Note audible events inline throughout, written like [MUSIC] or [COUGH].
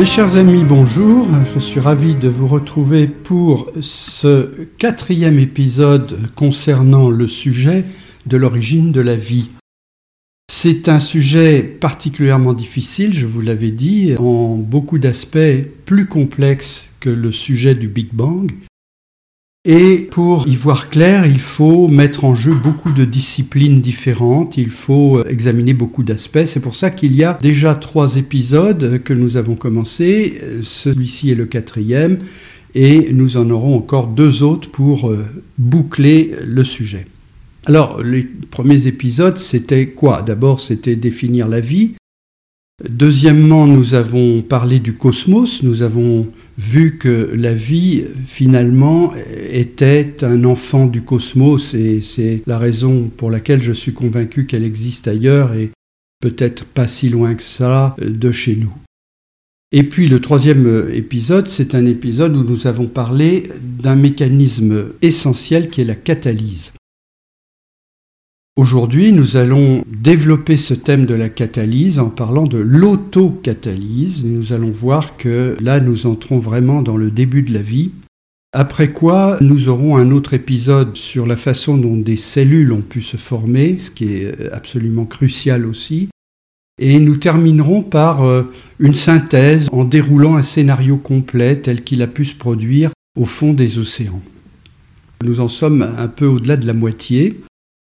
Mes chers amis, bonjour. Je suis ravi de vous retrouver pour ce quatrième épisode concernant le sujet de l'origine de la vie. C'est un sujet particulièrement difficile, je vous l'avais dit, en beaucoup d'aspects plus complexe que le sujet du Big Bang. Et pour y voir clair, il faut mettre en jeu beaucoup de disciplines différentes, il faut examiner beaucoup d'aspects. C'est pour ça qu'il y a déjà trois épisodes que nous avons commencé. Celui-ci est le quatrième et nous en aurons encore deux autres pour euh, boucler le sujet. Alors, les premiers épisodes, c'était quoi? D'abord, c'était définir la vie. Deuxièmement, nous avons parlé du cosmos, nous avons vu que la vie, finalement, était un enfant du cosmos, et c'est la raison pour laquelle je suis convaincu qu'elle existe ailleurs, et peut-être pas si loin que ça de chez nous. Et puis le troisième épisode, c'est un épisode où nous avons parlé d'un mécanisme essentiel qui est la catalyse. Aujourd'hui, nous allons développer ce thème de la catalyse en parlant de l'autocatalyse. Nous allons voir que là, nous entrons vraiment dans le début de la vie. Après quoi, nous aurons un autre épisode sur la façon dont des cellules ont pu se former, ce qui est absolument crucial aussi. Et nous terminerons par euh, une synthèse en déroulant un scénario complet tel qu'il a pu se produire au fond des océans. Nous en sommes un peu au-delà de la moitié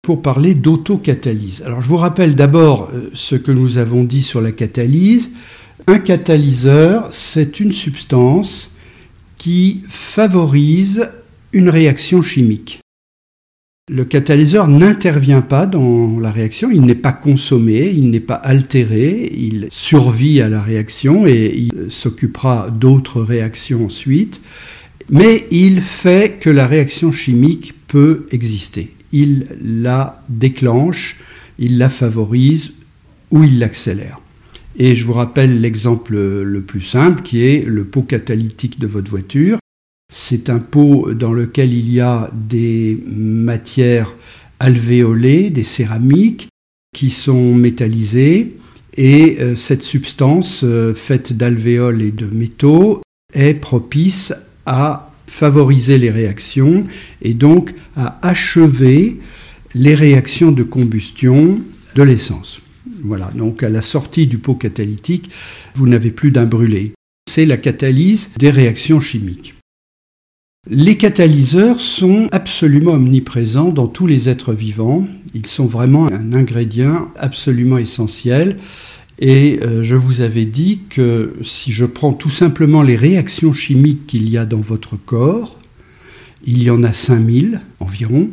pour parler d'autocatalyse. Alors je vous rappelle d'abord euh, ce que nous avons dit sur la catalyse. Un catalyseur, c'est une substance qui favorise une réaction chimique. Le catalyseur n'intervient pas dans la réaction, il n'est pas consommé, il n'est pas altéré, il survit à la réaction et il s'occupera d'autres réactions ensuite, mais il fait que la réaction chimique peut exister il la déclenche, il la favorise ou il l'accélère. Et je vous rappelle l'exemple le plus simple qui est le pot catalytique de votre voiture. C'est un pot dans lequel il y a des matières alvéolées, des céramiques qui sont métallisées et euh, cette substance euh, faite d'alvéoles et de métaux est propice à favoriser les réactions et donc à achever les réactions de combustion de l'essence. Voilà, donc à la sortie du pot catalytique, vous n'avez plus d'un brûlé. C'est la catalyse des réactions chimiques. Les catalyseurs sont absolument omniprésents dans tous les êtres vivants. Ils sont vraiment un ingrédient absolument essentiel. Et euh, je vous avais dit que si je prends tout simplement les réactions chimiques qu'il y a dans votre corps, il y en a 5000 environ,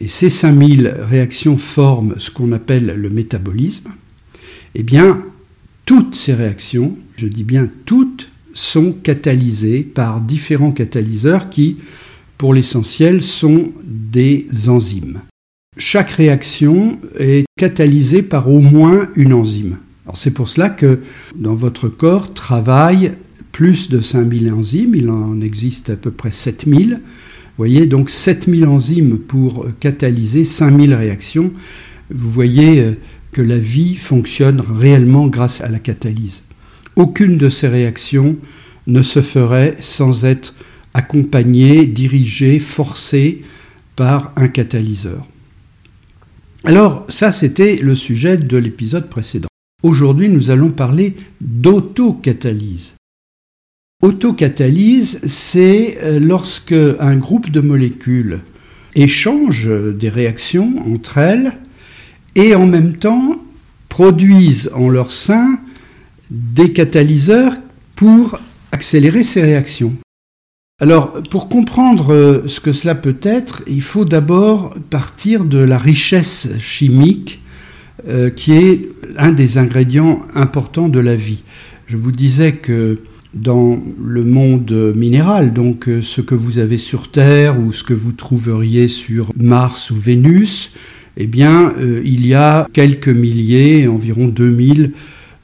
et ces 5000 réactions forment ce qu'on appelle le métabolisme, eh bien, toutes ces réactions, je dis bien toutes, sont catalysées par différents catalyseurs qui, pour l'essentiel, sont des enzymes. Chaque réaction est catalysée par au moins une enzyme c'est pour cela que dans votre corps travaillent plus de 5000 enzymes, il en existe à peu près 7000. Vous voyez, donc 7000 enzymes pour catalyser 5000 réactions. Vous voyez euh, que la vie fonctionne réellement grâce à la catalyse. Aucune de ces réactions ne se ferait sans être accompagnée, dirigée, forcée par un catalyseur. Alors ça, c'était le sujet de l'épisode précédent. Aujourd'hui, nous allons parler d'autocatalyse. Autocatalyse, c'est euh, lorsque un groupe de molécules échange des réactions entre elles et en même temps produisent en leur sein des catalyseurs pour accélérer ces réactions. Alors, pour comprendre euh, ce que cela peut être, il faut d'abord partir de la richesse chimique euh, qui est un des ingrédients importants de la vie. Je vous disais que dans le monde minéral, donc euh, ce que vous avez sur Terre ou ce que vous trouveriez sur Mars ou Vénus, eh bien, euh, il y a quelques milliers, environ 2000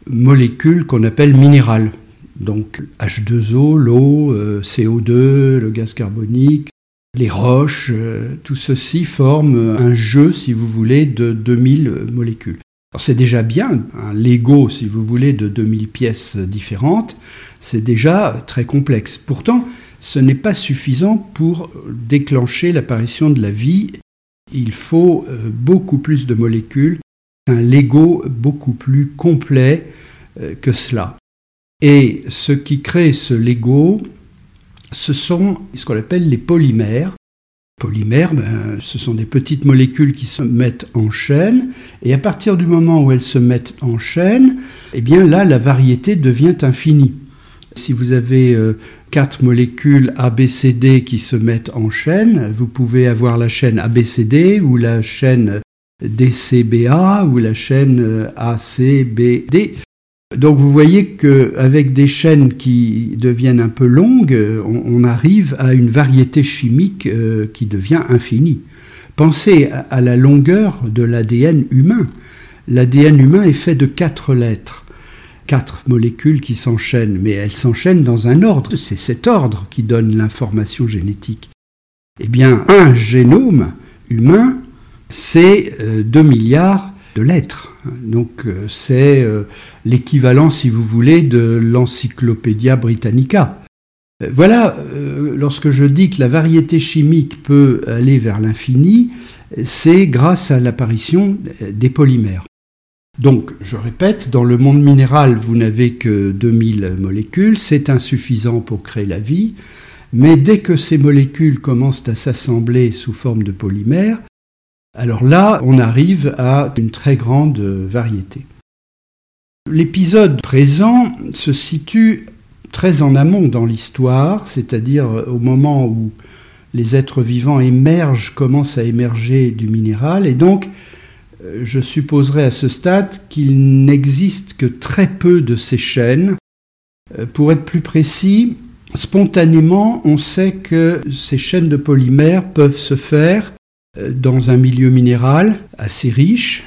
molécules qu'on appelle minérales. Donc H2O, l'eau, CO2, le gaz carbonique, les roches, euh, tout ceci forme un jeu, si vous voulez, de 2000 molécules. C'est déjà bien, un Lego, si vous voulez, de 2000 pièces différentes, c'est déjà très complexe. Pourtant, ce n'est pas suffisant pour déclencher l'apparition de la vie. Il faut euh, beaucoup plus de molécules, un Lego beaucoup plus complet euh, que cela. Et ce qui crée ce Lego, ce sont ce qu'on appelle les polymères. Polymères, ben, ce sont des petites molécules qui se mettent en chaîne, et à partir du moment où elles se mettent en chaîne, eh bien là, la variété devient infinie. Si vous avez euh, quatre molécules ABCD qui se mettent en chaîne, vous pouvez avoir la chaîne ABCD ou la chaîne DCBA ou la chaîne euh, ACBD. Donc vous voyez qu'avec des chaînes qui deviennent un peu longues, on, arrive à une variété chimique euh, qui devient infinie. Pensez à la longueur de l'ADN humain. L'ADN humain est fait de quatre lettres, quatre molécules qui s'enchaînent, mais elles s'enchaînent dans un ordre. C'est cet ordre qui donne l'information génétique. Eh bien, un génome humain, c'est 2 euh, milliards de lettres. Donc euh, c'est euh, l'équivalent, si vous voulez, de l'Encyclopédia Britannica. Euh, voilà, lorsque je dis que la variété chimique peut aller vers l'infini, c'est grâce à l'apparition des polymères. Donc, je répète, dans le monde minéral, vous n'avez que 2000 molécules, c'est insuffisant pour créer la vie, mais dès que ces molécules commencent à s'assembler sous forme de polymères, alors là, on arrive à une très grande variété. L'épisode présent se situe très en amont dans l'histoire, c'est-à-dire au moment où les êtres vivants émergent, commencent à émerger du minéral, et donc je supposerai à ce stade qu'il n'existe que très peu de ces chaînes. Pour être plus précis, spontanément, on sait que ces chaînes de polymères peuvent se faire euh, dans un milieu minéral assez riche,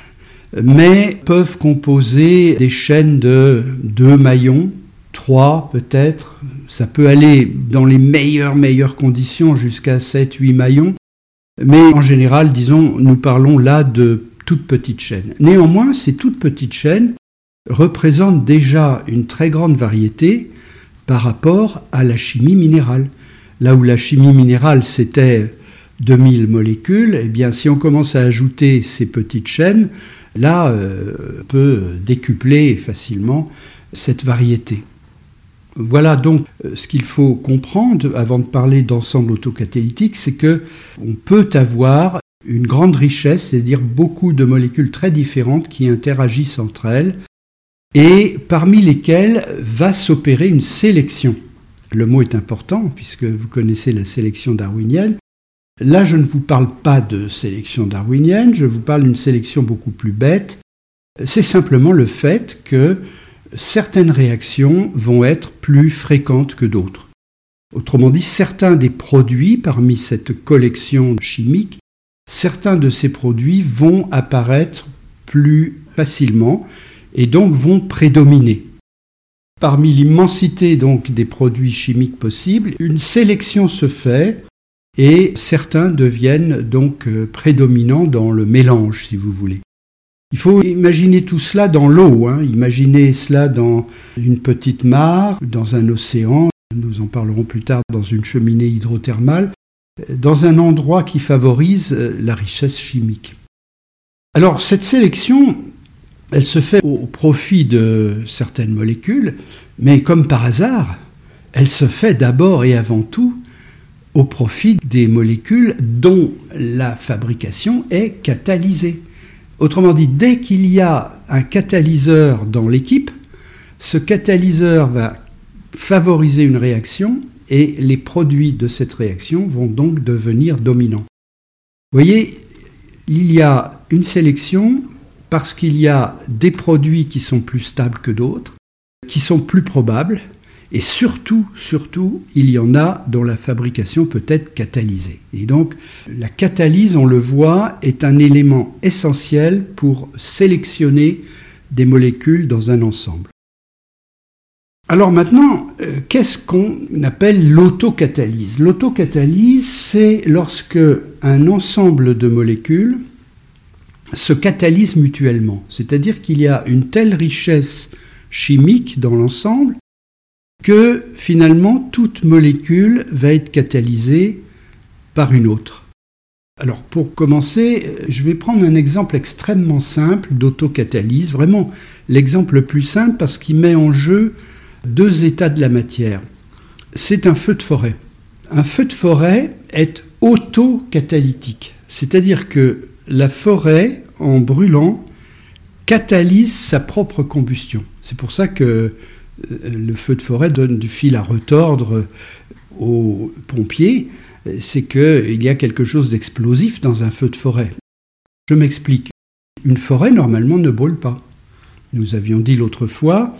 mais peuvent composer des chaînes de deux maillons, trois peut-être. Ça peut aller dans les meilleures, meilleures conditions jusqu'à 7-8 maillons. Mais en général, disons, nous parlons là de toutes petites chaînes. Néanmoins, ces toutes petites chaînes représentent déjà une très grande variété par rapport à la chimie minérale. Là où la chimie minérale, c'était 2000 molécules, eh bien, si on commence à ajouter ces petites chaînes, là, euh, on peut décupler facilement cette variété. Voilà donc euh, ce qu'il faut comprendre avant de parler d'ensemble autocatalytique, c'est que on peut avoir une grande richesse, c'est-à-dire beaucoup de molécules très différentes qui interagissent entre elles, et parmi lesquelles va s'opérer une sélection. Le mot est important puisque vous connaissez la sélection darwinienne. Là, je ne vous parle pas de sélection darwinienne, je vous parle d'une sélection beaucoup plus bête. C'est simplement le fait que certaines réactions vont être plus fréquentes que d'autres. Autrement dit, certains des produits parmi cette collection chimique, certains de ces produits vont apparaître plus facilement et donc vont prédominer. Parmi l'immensité donc des produits chimiques possibles, une sélection se fait et certains deviennent donc euh, prédominants dans le mélange, si vous voulez. Il faut imaginer tout cela dans l'eau, hein. imaginez cela dans une petite mare, dans un océan, nous en parlerons plus tard dans une cheminée hydrothermale, dans un endroit qui favorise euh, la richesse chimique. Alors cette sélection, elle se fait au profit de certaines molécules, mais comme par hasard, elle se fait d'abord et avant tout au profit des molécules dont la fabrication est catalysée. Autrement dit, dès qu'il y a un catalyseur dans l'équipe, ce catalyseur va favoriser une réaction et les produits de cette réaction vont donc devenir dominants. Vous voyez, il y a une sélection parce qu'il y a des produits qui sont plus stables que d'autres, qui sont plus probables, et surtout, surtout, il y en a dont la fabrication peut être catalysée. Et donc, la catalyse, on le voit, est un élément essentiel pour sélectionner des molécules dans un ensemble. Alors maintenant, euh, qu'est-ce qu'on appelle l'autocatalyse? L'autocatalyse, c'est lorsque un ensemble de molécules se catalysent mutuellement. C'est-à-dire qu'il y a une telle richesse chimique dans l'ensemble que finalement toute molécule va être catalysée par une autre. Alors pour commencer, je vais prendre un exemple extrêmement simple d'autocatalyse, vraiment l'exemple le plus simple parce qu'il met en jeu deux états de la matière. C'est un feu de forêt. Un feu de forêt est autocatalytique, c'est-à-dire que la forêt, en brûlant, catalyse sa propre combustion. C'est pour ça que le feu de forêt donne du fil à retordre aux pompiers, c'est qu'il y a quelque chose d'explosif dans un feu de forêt. Je m'explique. Une forêt, normalement, ne brûle pas. Nous avions dit l'autre fois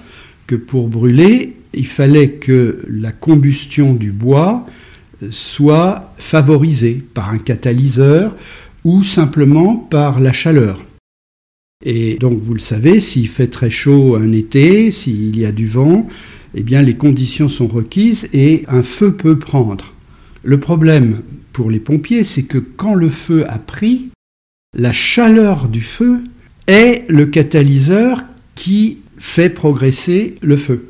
que pour brûler, il fallait que la combustion du bois soit favorisée par un catalyseur ou simplement par la chaleur. Et donc vous le savez, s'il fait très chaud un été, s'il y a du vent, eh bien les conditions sont requises et un feu peut prendre. Le problème pour les pompiers, c'est que quand le feu a pris, la chaleur du feu est le catalyseur qui fait progresser le feu.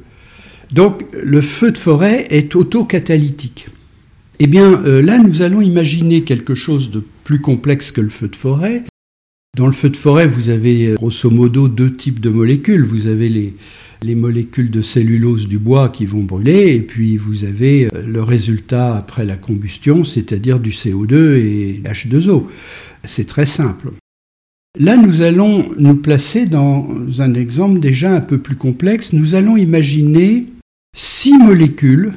Donc le feu de forêt est autocatalytique. Eh bien euh, là, nous allons imaginer quelque chose de plus complexe que le feu de forêt. Dans le feu de forêt, vous avez grosso modo deux types de molécules. Vous avez les, les molécules de cellulose du bois qui vont brûler, et puis vous avez euh, le résultat après la combustion, c'est-à-dire du CO2 et H2O. C'est très simple. Là, nous allons nous placer dans un exemple déjà un peu plus complexe. Nous allons imaginer six molécules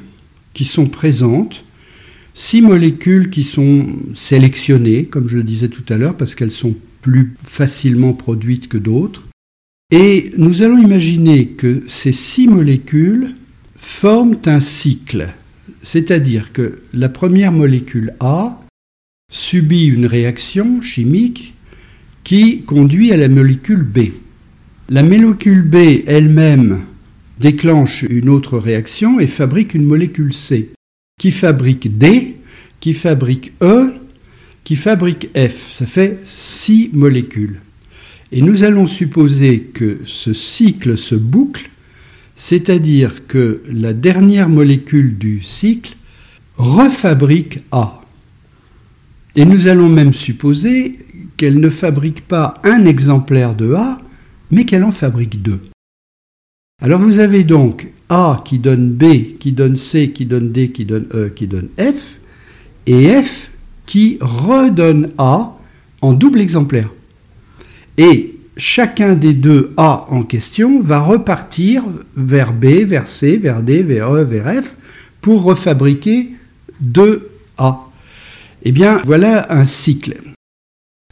qui sont présentes, six molécules qui sont sélectionnées, comme je le disais tout à l'heure, parce qu'elles sont plus facilement produites que d'autres. Et nous allons imaginer que ces six molécules forment un cycle, c'est-à-dire que la première molécule A subit une réaction chimique qui conduit à la molécule B. La molécule B elle-même déclenche une autre réaction et fabrique une molécule C, qui fabrique D, qui fabrique E, qui fabrique F. Ça fait six molécules. Et nous allons supposer que ce cycle se boucle, c'est-à-dire que la dernière molécule du cycle refabrique A. Et nous allons même supposer qu'elle ne fabrique pas un exemplaire de A, mais qu'elle en fabrique deux. Alors vous avez donc A qui donne B, qui donne C, qui donne D, qui donne E, qui donne F, et F qui redonne A en double exemplaire. Et chacun des deux A en question va repartir vers B, vers C, vers D, vers E, vers F, pour refabriquer deux A. Eh bien, voilà un cycle.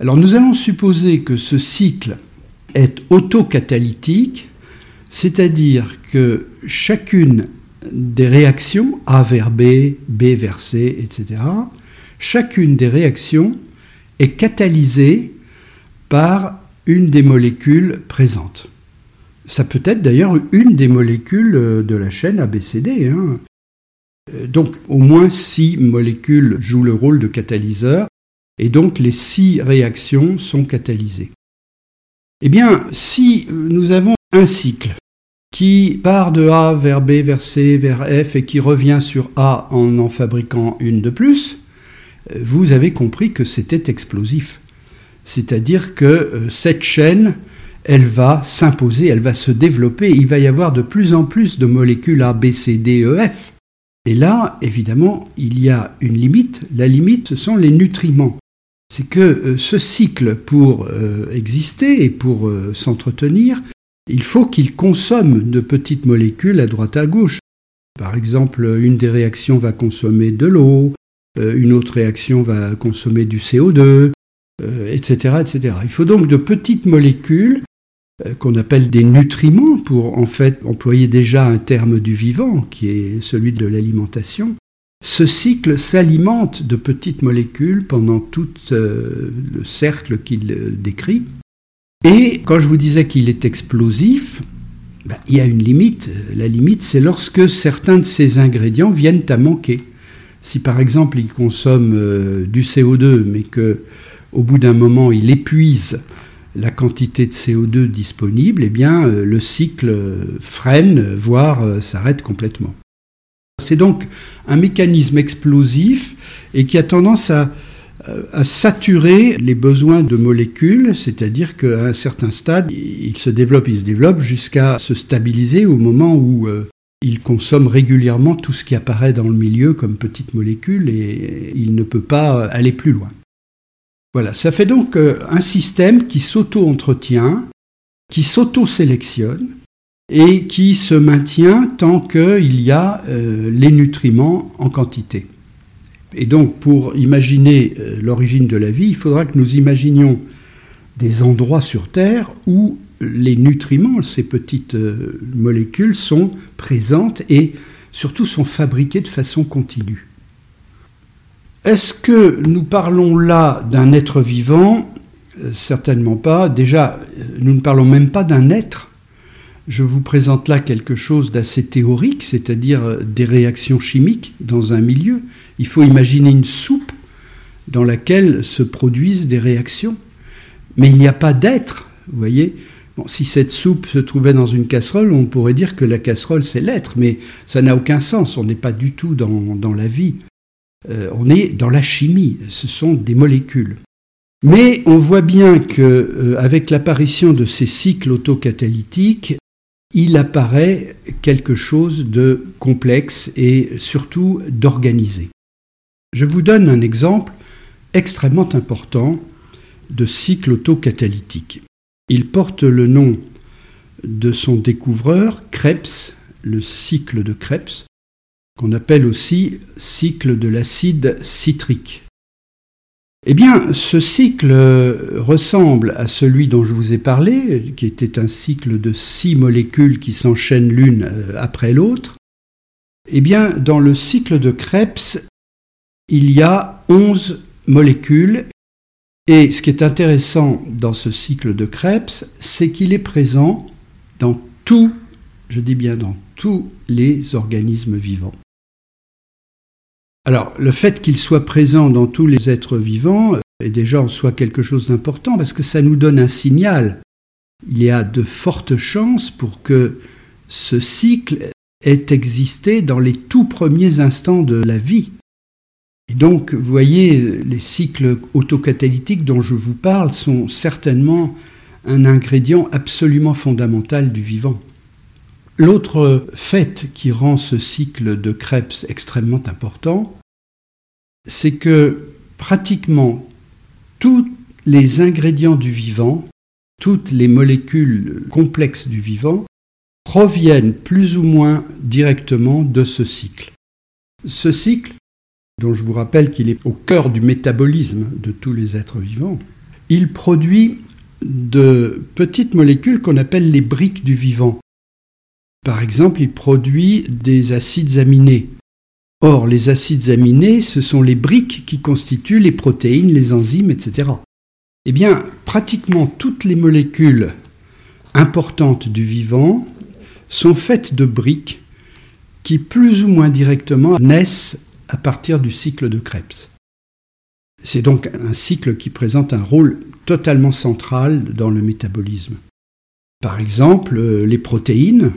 Alors nous allons supposer que ce cycle est autocatalytique, c'est-à-dire que chacune des réactions, A vers B, B vers C, etc., chacune des réactions est catalysée par une des molécules présentes. Ça peut être d'ailleurs une des molécules euh, de la chaîne ABCD. Hein. Euh, donc au moins six molécules jouent le rôle de catalyseur, et donc les six réactions sont catalysées. Eh bien, si nous avons un cycle qui part de A vers B, vers C, vers F et qui revient sur A en en fabriquant une de plus, vous avez compris que c'était explosif. C'est-à-dire que euh, cette chaîne, elle va s'imposer, elle va se développer, il va y avoir de plus en plus de molécules A, B, C, D, E, F. Et là, évidemment, il y a une limite. La limite, ce sont les nutriments. C'est que euh, ce cycle, pour euh, exister et pour s'entretenir, il faut qu'il consomme de petites molécules à droite à gauche. Par exemple, une des réactions va consommer de l'eau, une autre réaction va consommer du CO2, etc., euh, etc. Il faut donc de petites molécules euh, qu'on appelle des nutriments pour en fait employer déjà un terme du vivant qui est celui de l'alimentation. Ce cycle s'alimente de petites molécules pendant tout euh, le cercle qu'il décrit. Et quand je vous disais qu'il est explosif, ben, il y a une limite. La limite, c'est lorsque certains de ces ingrédients viennent à manquer. Si par exemple il consomme du CO2, mais que au bout d'un moment, il épuise la quantité de CO2 disponible, eh bien, euh, le cycle freine, voire euh, s'arrête complètement. C'est donc un mécanisme explosif et qui a tendance à, saturer les besoins de molécules, c'est-à-dire qu'à un certain stade, il se développe, il se développe jusqu'à se stabiliser au moment où euh, il consomme régulièrement tout ce qui apparaît dans le milieu comme petites molécules et il ne peut pas aller plus loin. Voilà, ça fait donc euh, un système qui s'auto-entretient, qui s'auto-sélectionne et qui se maintient tant qu'il y a euh, les nutriments en quantité. Et donc pour imaginer euh, l'origine de la vie, il faudra que nous imaginions des endroits sur Terre où les nutriments, ces petites molécules, sont présentes et surtout sont fabriquées de façon continue. Est-ce que nous parlons là d'un être vivant? Euh, Certainement pas. Déjà, euh, nous ne parlons même pas d'un être. Je vous présente là quelque chose d'assez théorique, c'est-à-dire euh, des réactions chimiques dans un milieu. Il faut imaginer une soupe dans laquelle se produisent des réactions. Mais il n'y a pas d'être, vous voyez. Si cette soupe se trouvait dans une casserole, on pourrait dire que la casserole, c'est l'être, mais ça n'a aucun sens, on n'est pas du tout dans, la vie. Euh, on est dans la chimie, ce sont des molécules. Mais on voit bien que euh, avec l'apparition de ces cycles autocatalytiques, il apparaît quelque chose de complexe et surtout d'organisé. Je vous donne un exemple extrêmement important de cycle autocatalytique. Il porte le nom de son découvreur, Krebs, le cycle de Krebs, qu'on appelle aussi cycle de l'acide citrique. Eh bien, ce cycle ressemble à celui dont je vous ai parlé, qui était un cycle de six molécules qui s'enchaînent l'une euh, après l'autre. Eh bien, dans le cycle de Krebs, il y a onze molécules. Et ce qui est intéressant dans ce cycle de Krebs, c'est qu'il est présent dans tous, je dis bien dans tous les organismes vivants. Alors, le fait qu'il soit présent dans tous les êtres vivants euh, est déjà en soi quelque chose d'important parce que ça nous donne un signal. Il y a de fortes chances pour que ce cycle ait existé dans les tout premiers instants de la vie. Et donc, vous voyez, les cycles autocatalytiques dont je vous parle sont certainement un ingrédient absolument fondamental du vivant. L'autre fait qui rend ce cycle de Krebs extrêmement important, c'est que pratiquement tous les ingrédients du vivant, toutes les molécules complexes du vivant, proviennent plus ou moins directement de ce cycle. Ce cycle, dont je vous rappelle qu'il est au cœur du métabolisme de tous les êtres vivants, il produit de petites molécules qu'on appelle les briques du vivant. Par exemple, il produit des acides aminés, Or, les acides aminés, ce sont les briques qui constituent les protéines, les enzymes, etc. Eh bien, pratiquement toutes les molécules importantes du vivant sont faites de briques qui, plus ou moins directement, naissent à partir du cycle de Krebs. C'est donc un cycle qui présente un rôle totalement central dans le métabolisme. Par exemple, les protéines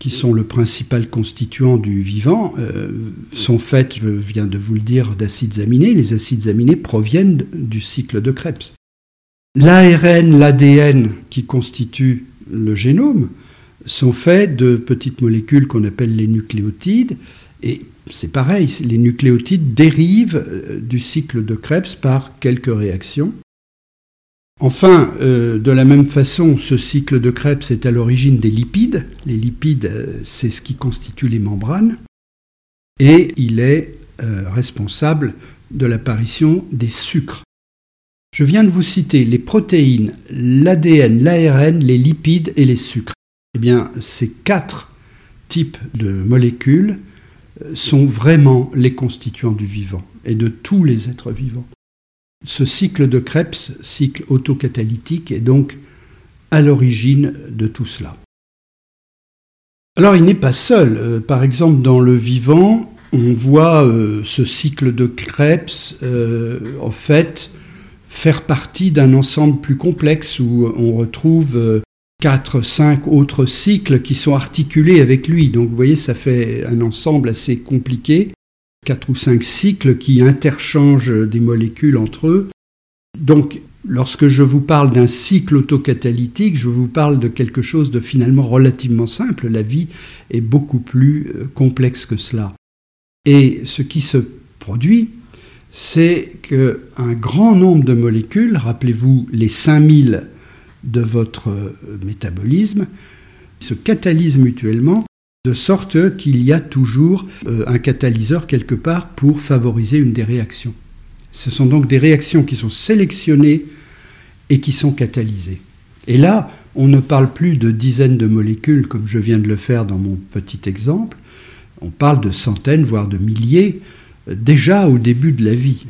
qui sont le principal constituant du vivant, euh, sont faites, je viens de vous le dire, d'acides aminés. Les acides aminés proviennent du cycle de Krebs. L'ARN, l'ADN qui constituent le génome sont faits de petites molécules qu'on appelle les nucléotides. Et c'est pareil, les nucléotides dérivent euh, du cycle de Krebs par quelques réactions. Enfin, euh, de la même façon, ce cycle de Krebs est à l'origine des lipides. Les lipides, euh, c'est ce qui constitue les membranes. Et il est responsable de l'apparition des sucres. Je viens de vous citer les protéines, l'ADN, l'ARN, les lipides et les sucres. Eh bien, ces quatre types de molécules sont vraiment les constituants du vivant et de tous les êtres vivants. Ce cycle de Krebs, cycle autocatalytique, est donc à l'origine de tout cela. Alors il n'est pas seul. Euh, par exemple, dans le vivant, on voit euh, ce cycle de Krebs, euh, en fait, faire partie d'un ensemble plus complexe où on retrouve quatre, cinq autres cycles qui sont articulés avec lui. Donc vous voyez, ça fait un ensemble assez compliqué, quatre ou cinq cycles qui interchangent des molécules entre eux. Donc lorsque je vous parle d'un cycle autocatalytique, je vous parle de quelque chose de finalement relativement simple. La vie est beaucoup plus euh, complexe que cela. Et ce qui se produit, c'est qu'un grand nombre de molécules, rappelez-vous les 5000 de votre euh, métabolisme, se catalysent mutuellement de sorte qu'il y a toujours euh, un catalyseur quelque part pour favoriser une des réactions. Ce sont donc des réactions qui sont sélectionnées et qui sont catalysées. Et là, on ne parle plus de dizaines de molécules comme je viens de le faire dans mon petit exemple, on parle de centaines, voire de milliers, euh, déjà au début de la vie.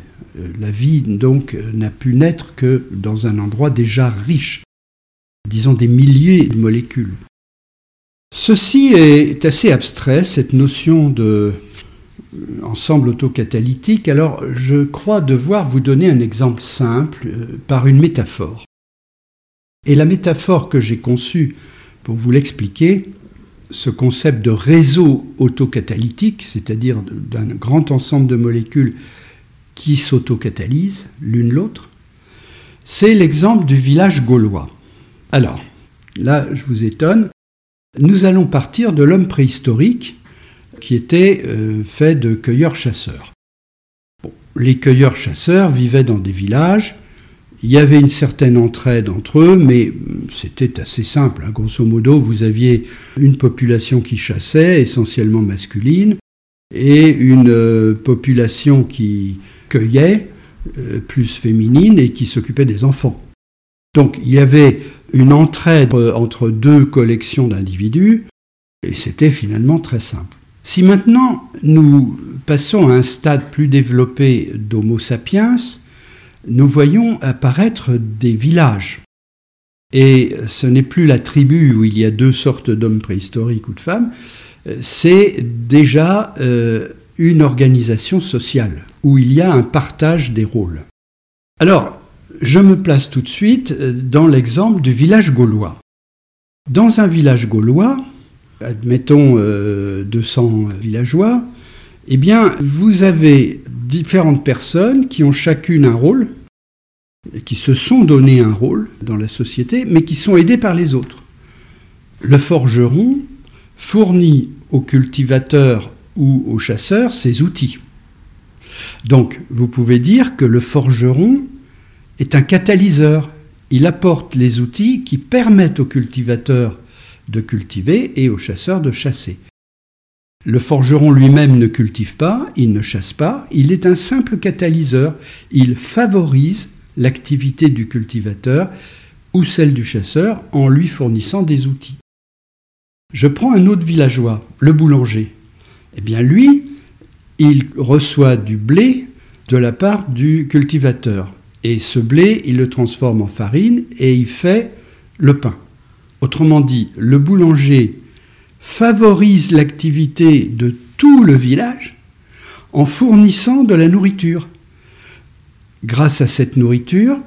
La vie, donc, n'a pu naître que dans un endroit déjà riche disons des milliers de molécules. Ceci est assez abstrait, cette notion de euh, ensemble autocatalytique, alors je crois devoir vous donner un exemple simple euh, par une métaphore. Et la métaphore que j'ai conçue pour vous l'expliquer, ce concept de réseau autocatalytique, c'est-à-dire d'un grand ensemble de molécules qui s'autocatalysent l'une l'autre, c'est l'exemple du village gaulois. Alors, là, je vous étonne, nous allons partir de l'homme préhistorique qui était euh, fait de cueilleurs-chasseurs. les cueilleurs-chasseurs vivaient dans des villages, il y avait une certaine entraide entre eux, mais c'était assez simple. Hein. Grosso modo, vous aviez une population qui chassait, essentiellement masculine, et une euh, population qui cueillait, euh, plus féminine, et qui s'occupait des enfants. Donc il y avait une entraide entre deux collections d'individus, et c'était finalement très simple. Si maintenant nous passons à un stade plus développé d'Homo sapiens, nous voyons apparaître des villages. Et ce n'est plus la tribu où il y a deux sortes d'hommes préhistoriques ou de femmes, c'est déjà euh, une organisation sociale où il y a un partage des rôles. Alors, je me place tout de suite euh, dans l'exemple du village gaulois. Dans un village gaulois, admettons 200 euh, villageois, eh bien, vous avez différentes personnes qui ont chacune un rôle, qui se sont donné un rôle dans la société, mais qui sont aidés par les autres. Le forgeron fournit aux cultivateurs ou aux chasseurs ses outils. Donc, vous pouvez dire que le forgeron est un catalyseur. Il apporte les outils qui permettent aux cultivateurs de cultiver et aux chasseurs de chasser. Le forgeron lui-même ne cultive pas, il ne chasse pas, il est un simple catalyseur. Il favorise l'activité du cultivateur ou celle du chasseur en lui fournissant des outils. Je prends un autre villageois, le boulanger. Eh bien lui, il reçoit du blé de la part du cultivateur. Et ce blé, il le transforme en farine et il fait le pain. Autrement dit, le boulanger favorise l'activité de tout le village en fournissant de la nourriture. Grâce à cette nourriture,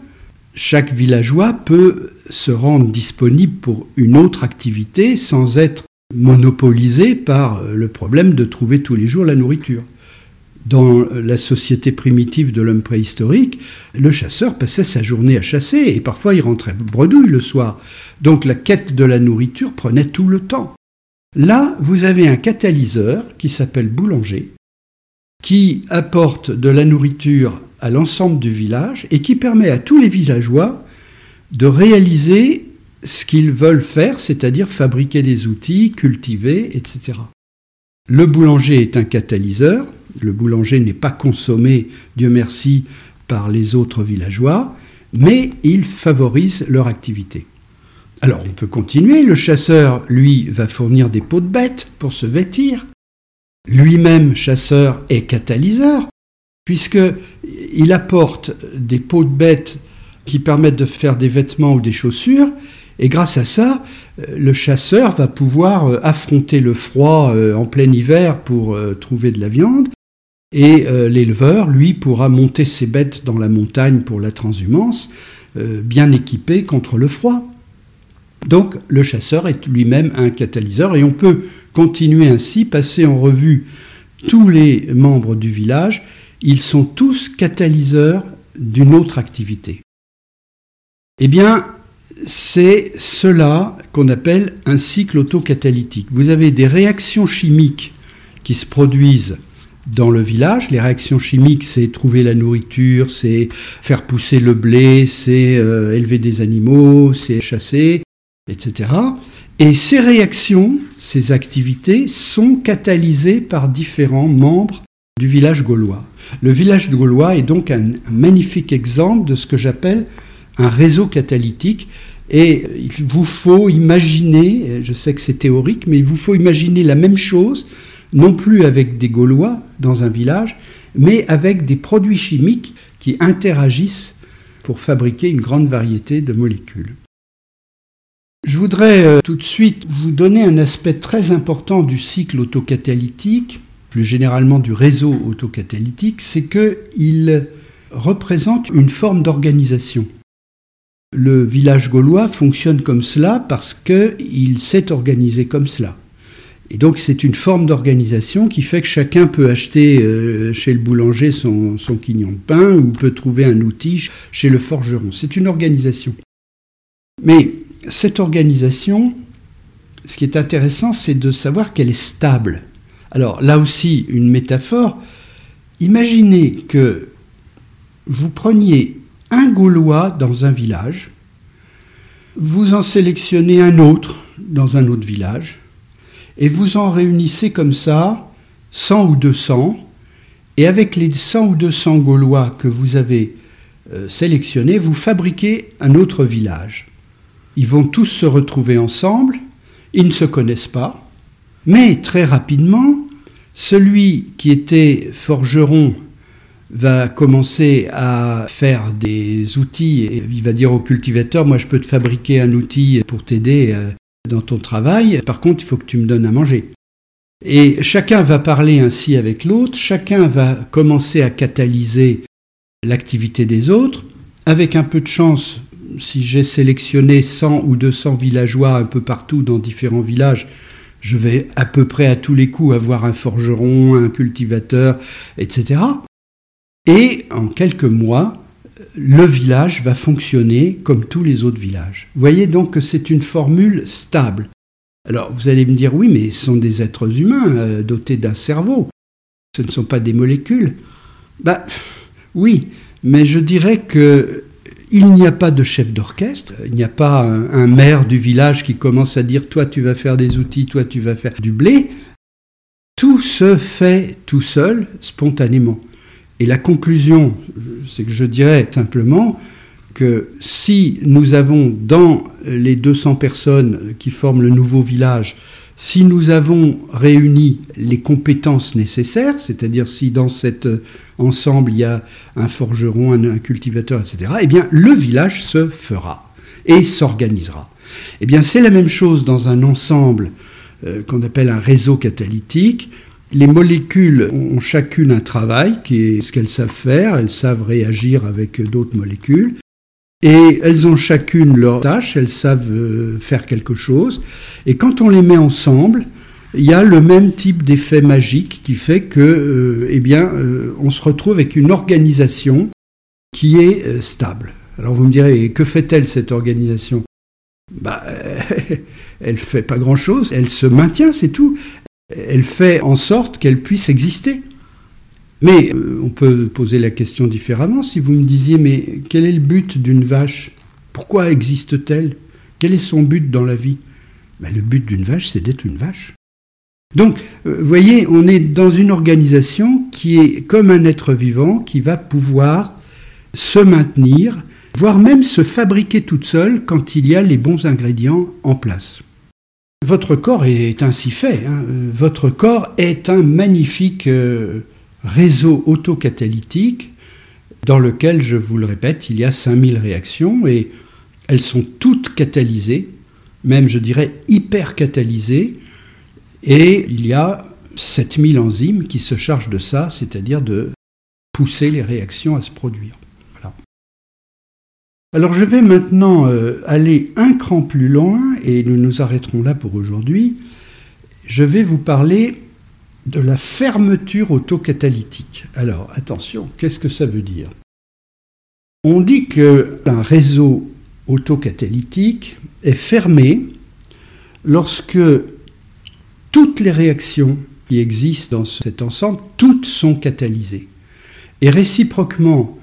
chaque villageois peut se rendre disponible pour une autre activité sans être monopolisé par le problème de trouver tous les jours la nourriture dans la société primitive de l'homme préhistorique, le chasseur passait sa journée à chasser et parfois il rentrait bredouille le soir. Donc la quête de la nourriture prenait tout le temps. Là, vous avez un catalyseur qui s'appelle boulanger, qui apporte de la nourriture à l'ensemble du village et qui permet à tous les villageois de réaliser ce qu'ils veulent faire, c'est-à-dire fabriquer des outils, cultiver, etc. Le boulanger est un catalyseur, le boulanger n'est pas consommé, Dieu merci, par les autres villageois, mais il favorise leur activité. Alors on peut continuer, le chasseur, lui, va fournir des peaux de bêtes pour se vêtir. Lui-même, chasseur, est catalyseur, puisqu'il apporte des peaux de bêtes qui permettent de faire des vêtements ou des chaussures, et grâce à ça, le chasseur va pouvoir affronter le froid euh, en plein hiver pour euh, trouver de la viande, Et euh, l'éleveur, lui, pourra monter ses bêtes dans la montagne pour la transhumance, euh, bien équipé contre le froid. Donc le chasseur est lui-même un catalyseur et on peut continuer ainsi, passer en revue tous les membres du village. Ils sont tous catalyseurs d'une autre activité. Eh bien, c'est cela qu'on appelle un cycle autocatalytique. Vous avez des réactions chimiques qui se produisent dans le village. Les réactions chimiques, c'est trouver la nourriture, c'est faire pousser le blé, c'est euh, élever des animaux, c'est chasser, etc. Et ces réactions, ces activités sont catalysées par différents membres du village gaulois. Le village gaulois est donc un magnifique exemple de ce que j'appelle un réseau catalytique. Et il vous faut imaginer, je sais que c'est théorique, mais il vous faut imaginer la même chose, non plus avec des Gaulois dans un village, mais avec des produits chimiques qui interagissent pour fabriquer une grande variété de molécules. Je voudrais euh, tout de suite vous donner un aspect très important du cycle autocatalytique, plus généralement du réseau autocatalytique, c'est qu'il représente une forme d'organisation. Le village gaulois fonctionne comme cela parce qu'il s'est organisé comme cela. Et donc c'est une forme d'organisation qui fait que chacun peut acheter euh, chez le boulanger son, son quignon de pain ou peut trouver un outil chez le forgeron. C'est une organisation. Mais cette organisation, ce qui est intéressant, c'est de savoir qu'elle est stable. Alors là aussi, une métaphore. Imaginez que vous preniez un Gaulois dans un village, vous en sélectionnez un autre dans un autre village, et vous en réunissez comme ça 100 ou 200, et avec les 100 ou 200 Gaulois que vous avez euh, sélectionnés, vous fabriquez un autre village. Ils vont tous se retrouver ensemble, ils ne se connaissent pas, mais très rapidement, celui qui était forgeron va commencer à faire des outils et il va dire au cultivateur, moi je peux te fabriquer un outil pour t'aider euh, dans ton travail, par contre il faut que tu me donnes à manger. Et chacun va parler ainsi avec l'autre, chacun va commencer à catalyser l'activité des autres. Avec un peu de chance, si j'ai sélectionné 100 ou 200 villageois un peu partout dans différents villages, je vais à peu près à tous les coups avoir un forgeron, un cultivateur, etc. Et en quelques mois, le village va fonctionner comme tous les autres villages. Vous voyez donc que c'est une formule stable. Alors vous allez me dire, oui, mais ce sont des êtres humains euh, dotés d'un cerveau. Ce ne sont pas des molécules. Bah oui, mais je dirais que il n'y a pas de chef d'orchestre, il n'y a pas un, un, maire du village qui commence à dire toi tu vas faire des outils, toi tu vas faire du blé. Tout se fait tout seul, spontanément. Et la conclusion, c'est que je dirais simplement que si nous avons dans les 200 personnes qui forment le nouveau village, si nous avons réuni les compétences nécessaires, c'est-à-dire si dans cet ensemble il y a un forgeron, un, cultivateur, etc., eh bien le village se fera et s'organisera. Eh bien c'est la même chose dans un ensemble euh, qu'on appelle un réseau catalytique. Les molécules ont chacune un travail qui est ce qu'elles savent faire, elles savent réagir avec d'autres molécules, et elles ont chacune leur tâche, elles savent euh, faire quelque chose, et quand on les met ensemble, il y a le même type d'effet magique qui fait que, euh, eh bien, euh, on se retrouve avec une organisation qui est stable. Alors vous me direz, que fait-elle cette organisation? Bah, [LAUGHS] elle fait pas grand-chose, elle se maintient, c'est tout elle fait en sorte qu'elle puisse exister. Mais euh, on peut poser la question différemment. Si vous me disiez, mais quel est le but d'une vache? Pourquoi existe-t-elle? Quel est son but dans la vie? Ben, Le but d'une vache, c'est d'être une vache. Donc, euh, vous voyez, on est dans une organisation qui est comme un être vivant qui va pouvoir se maintenir, voire même se fabriquer toute seule quand il y a les bons ingrédients en place. Votre corps est ainsi fait. Hein. Votre corps est un magnifique euh, réseau autocatalytique dans lequel, je vous le répète, il y a 5000 réactions et elles sont toutes catalysées, même je dirais hyper catalysées, et il y a 7000 enzymes qui se chargent de ça, c'est-à-dire de pousser les réactions à se produire. Alors je vais maintenant euh, aller un cran plus loin et nous nous arrêterons là pour aujourd'hui. Je vais vous parler de la fermeture autocatalytique. Alors attention, qu'est-ce que ça veut dire? On dit qu'un réseau autocatalytique est fermé lorsque toutes les réactions qui existent dans cet ensemble, toutes sont catalysées. Et réciproquement,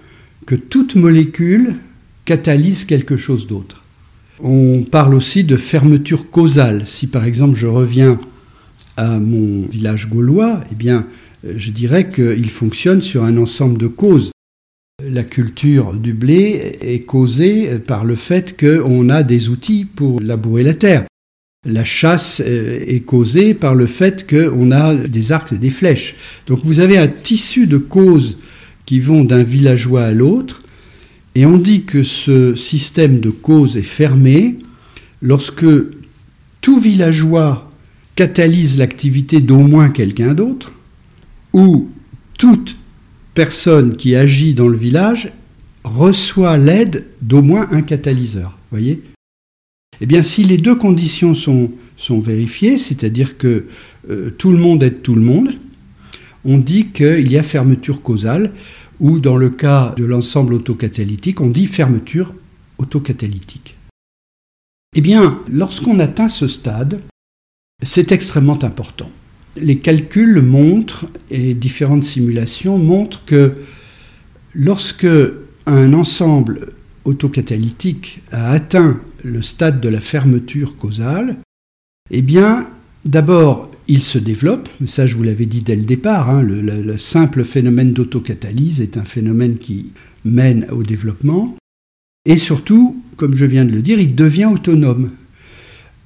que toute molécule catalyse quelque chose d'autre. On parle aussi de fermeture causale. Si par exemple je reviens à mon village gaulois, eh bien, je dirais qu'il fonctionne sur un ensemble de causes. La culture du blé est causée par le fait qu'on a des outils pour labourer la terre. La chasse euh, est causée par le fait qu'on a des arcs et des flèches. Donc vous avez un tissu de causes qui vont d'un villageois à l'autre, et on dit que ce système de causes est fermé lorsque tout villageois catalyse l'activité d'au moins quelqu'un d'autre, ou toute personne qui agit dans le village reçoit l'aide d'au moins un catalyseur. Voyez? Eh bien, si les deux conditions sont, sont vérifiées, c'est-à-dire que euh, tout le monde aide tout le monde, on dit qu'il y a fermeture causale, ou dans le cas de l'ensemble autocatalytique, on dit fermeture autocatalytique. Eh bien, lorsqu'on atteint ce stade, c'est extrêmement important. Les calculs montrent, et différentes simulations montrent que lorsque un ensemble autocatalytique a atteint le stade de la fermeture causale, eh bien, d'abord, il se développe, ça je vous l'avais dit dès le départ, hein, le, simple phénomène d'autocatalyse est un phénomène qui mène au développement, et surtout, comme je viens de le dire, il devient autonome.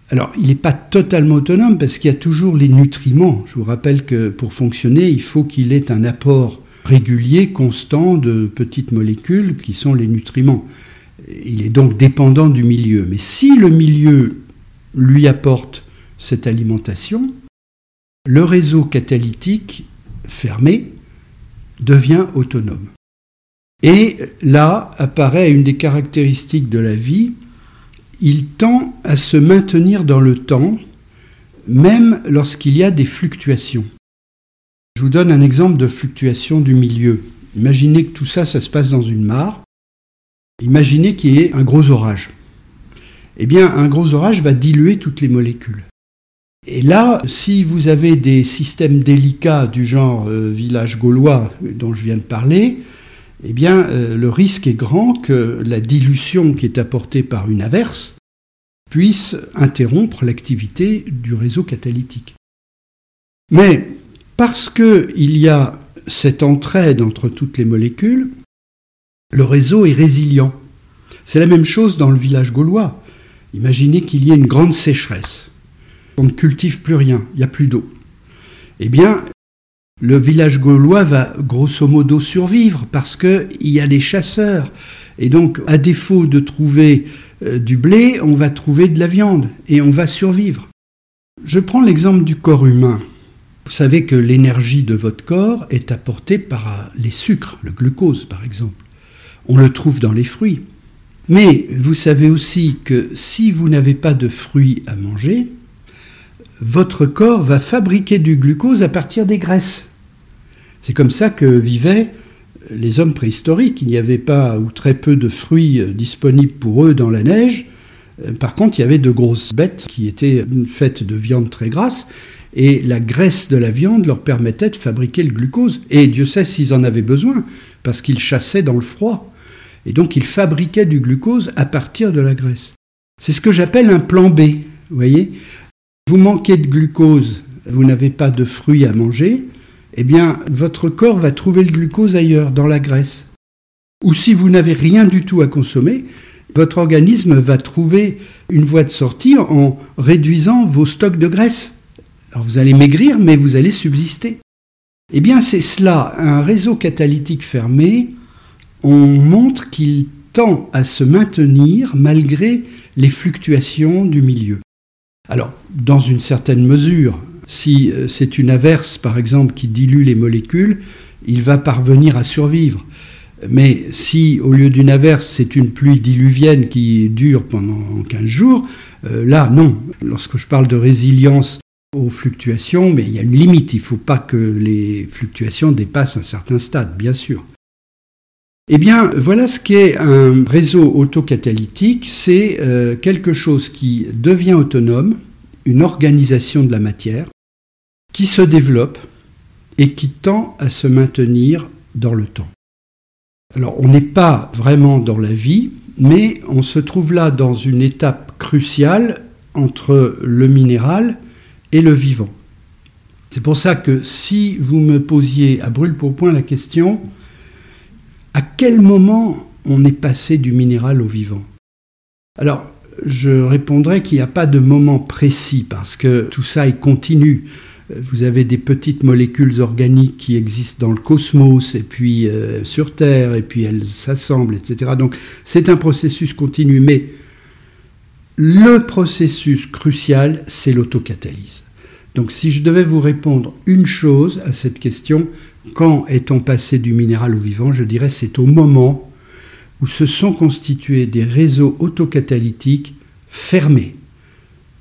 Alors, il n'est pas totalement autonome parce qu'il y a toujours les nutriments. Je vous rappelle que pour fonctionner, il faut qu'il ait un apport régulier, constant de petites molécules qui sont les nutriments. Il est donc dépendant du milieu. Mais si le milieu lui apporte cette alimentation, le réseau catalytique fermé devient autonome. Et là apparaît une des caractéristiques de la vie, il tend à se maintenir dans le temps, même lorsqu'il y a des fluctuations. Je vous donne un exemple de fluctuation du milieu. Imaginez que tout ça, ça se passe dans une mare. Imaginez qu'il y ait un gros orage. Eh bien, un gros orage va diluer toutes les molécules. Et là, si vous avez des systèmes délicats du genre euh, village gaulois dont je viens de parler, eh bien, euh, le risque est grand que la dilution qui est apportée par une averse puisse interrompre l'activité du réseau catalytique. Mais parce qu'il y a cette entraide entre toutes les molécules, le réseau est résilient. C'est la même chose dans le village gaulois. Imaginez qu'il y ait une grande sécheresse. On ne cultive plus rien, il n'y a plus d'eau. Eh bien, le village gaulois va grosso modo survivre parce qu'il y a des chasseurs. Et donc, à défaut de trouver euh, du blé, on va trouver de la viande et on va survivre. Je prends l'exemple du corps humain. Vous savez que l'énergie de votre corps est apportée par les sucres, le glucose par exemple. On le trouve dans les fruits. Mais vous savez aussi que si vous n'avez pas de fruits à manger, votre corps va fabriquer du glucose à partir des graisses. C'est comme ça que vivaient les hommes préhistoriques. Il n'y avait pas ou très peu de fruits disponibles pour eux dans la neige. Par contre, il y avait de grosses bêtes qui étaient faites de viande très grasse et la graisse de la viande leur permettait de fabriquer le glucose. Et Dieu sait s'ils en avaient besoin, parce qu'ils chassaient dans le froid. Et donc ils fabriquaient du glucose à partir de la graisse. C'est ce que j'appelle un plan B. Vous voyez Vous manquez de glucose, vous n'avez pas de fruits à manger, eh bien votre corps va trouver le glucose ailleurs, dans la graisse. Ou si vous n'avez rien du tout à consommer, votre organisme va trouver une voie de sortie en réduisant vos stocks de graisse. Alors vous allez maigrir, mais vous allez subsister. Eh bien, c'est cela, un réseau catalytique fermé, on montre qu'il tend à se maintenir malgré les fluctuations du milieu. Alors, dans une certaine mesure, Si euh, c'est une averse, par exemple, qui dilue les molécules, il va parvenir à survivre. Mais si, au lieu d'une averse, c'est une pluie diluvienne qui dure pendant 15 jours, euh, là, non. Lorsque je parle de résilience aux fluctuations, il y a une limite. Il ne faut pas que les fluctuations dépassent un certain stade, bien sûr. Eh bien, voilà ce qu'est un réseau autocatalytique. C'est euh, quelque chose qui devient autonome, une organisation de la matière, qui se développe et qui tend à se maintenir dans le temps. Alors, on n'est pas vraiment dans la vie, mais on se trouve là dans une étape cruciale entre le minéral et le vivant. C'est pour ça que si vous me posiez à brûle pour point la question, à quel moment on est passé du minéral au vivant? Alors, je répondrai qu'il n'y a pas de moment précis parce que tout ça est continu. Vous avez des petites molécules organiques qui existent dans le cosmos et puis euh, sur Terre et puis elles s'assemblent, etc. Donc c'est un processus continu, mais le processus crucial, c'est l'autocatalyse. Donc si je devais vous répondre une chose à cette question, quand est-on passé du minéral au vivant Je dirais c'est au moment où se sont constitués des réseaux autocatalytiques fermés.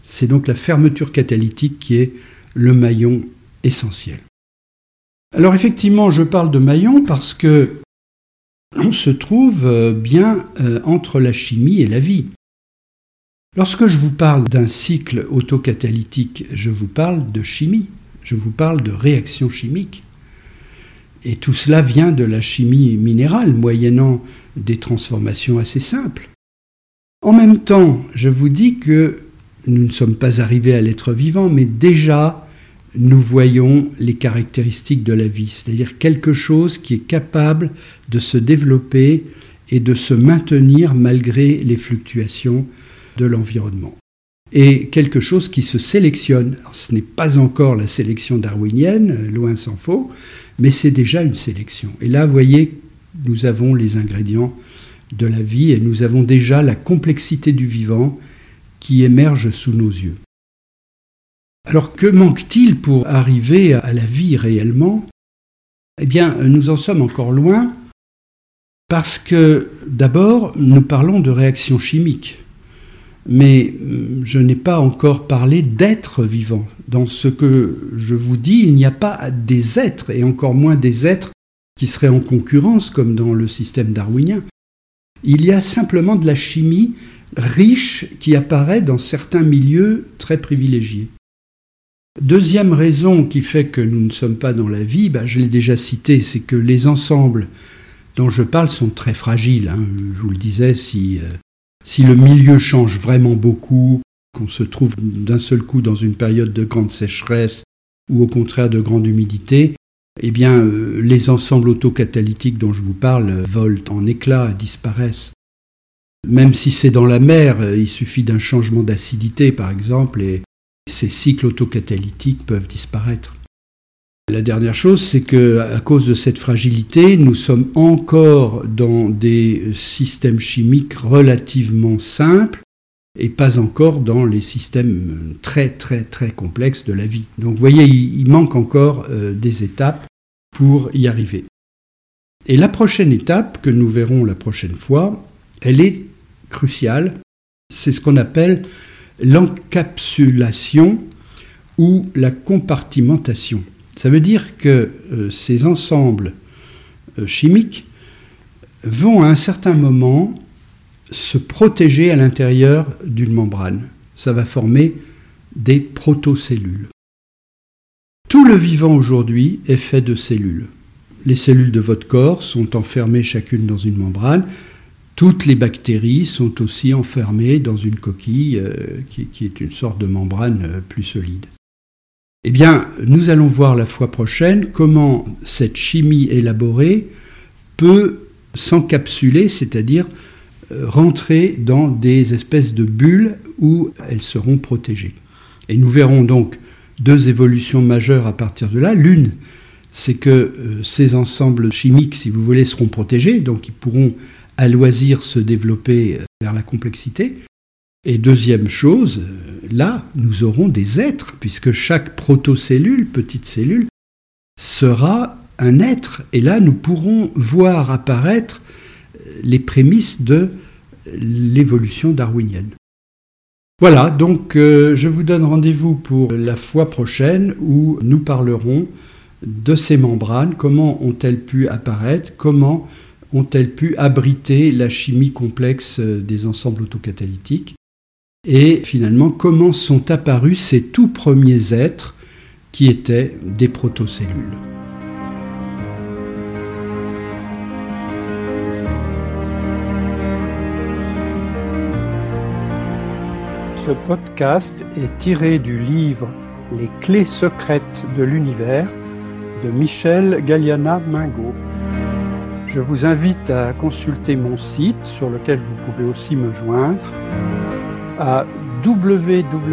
C'est donc la fermeture catalytique qui est le maillon essentiel. Alors effectivement, je parle de maillon parce que on se trouve euh, bien euh, entre la chimie et la vie. Lorsque je vous parle d'un cycle autocatalytique, je vous parle de chimie, je vous parle de réaction chimique. Et tout cela vient de la chimie minérale, moyennant des transformations assez simples. En même temps, je vous dis que nous ne sommes pas arrivés à l'être vivant, mais déjà nous voyons les caractéristiques de la vie, c'est-à-dire quelque chose qui est capable de se développer et de se maintenir malgré les fluctuations de l'environnement. Et quelque chose qui se sélectionne. ce n'est pas encore la sélection darwinienne, loin s'en faut, mais c'est déjà une sélection. Et là, vous voyez, nous avons les ingrédients de la vie et nous avons déjà la complexité du vivant qui émerge sous nos yeux. Alors que manque-t-il pour arriver à la vie réellement? Eh bien, nous en sommes encore loin parce que d'abord, nous parlons de réactions chimiques mais euh, je n'ai pas encore parlé d'êtres vivants. Dans ce que je vous dis, il n'y a pas des êtres, et encore moins des êtres qui seraient en concurrence, comme dans le système darwinien. Il y a simplement de la chimie riche qui apparaît dans certains milieux très privilégiés. Deuxième raison qui fait que nous ne sommes pas dans la vie, bah, je l'ai déjà cité, c'est que les ensembles dont je parle sont très fragiles. Hein. Je vous le disais, si euh, si le milieu change vraiment beaucoup, qu'on se trouve d'un seul coup dans une période de grande sécheresse ou au contraire de grande humidité, eh bien, euh, les ensembles autocatalytiques dont je vous parle volent en éclats, disparaissent. Même si c'est dans la mer, euh, il suffit d'un changement d'acidité, par exemple, et ces cycles autocatalytiques peuvent disparaître. La dernière chose, c'est que à cause de cette fragilité, nous sommes encore dans des systèmes chimiques relativement simples et pas encore dans les systèmes très très très complexes de la vie. Donc vous voyez, il, manque encore euh, des étapes pour y arriver. Et la prochaine étape que nous verrons la prochaine fois, elle est cruciale. C'est ce qu'on appelle l'encapsulation ou la compartimentation. Ça veut dire que euh, ces ensembles euh, chimiques vont à un certain moment se protéger à l'intérieur d'une membrane. Ça va former des protocellules. Tout le vivant aujourd'hui est fait de cellules. Les cellules de votre corps sont enfermées chacune dans une membrane. Toutes les bactéries sont aussi enfermées dans une coquille euh, qui, est une sorte de membrane plus solide. Eh bien, nous allons voir la fois prochaine comment cette chimie élaborée peut s'encapsuler, c'est-à-dire euh, rentrer dans des espèces de bulles où elles seront protégées. Et nous verrons donc deux évolutions majeures à partir de là. L'une, c'est que euh, ces ensembles chimiques, si vous voulez, seront protégés, donc ils pourront à loisir se développer euh, vers la complexité. Et deuxième chose, là, nous aurons des êtres, puisque chaque protocellule, petite cellule, sera un être. Et là, nous pourrons voir apparaître les prémices de l'évolution darwinienne. Voilà, donc euh, je vous donne rendez-vous pour la fois prochaine où nous parlerons de ces membranes, comment ont-elles pu apparaître, comment ont-elles pu abriter la chimie complexe des ensembles autocatalytiques, et finalement comment sont apparus ces tout premiers êtres qui étaient des protocellules? Ce podcast est tiré du livre Les clés secrètes de l'univers de Michel Galliana Mingo. Je vous invite à consulter mon site sur lequel vous pouvez aussi me joindre à www.mgm-ec.fr.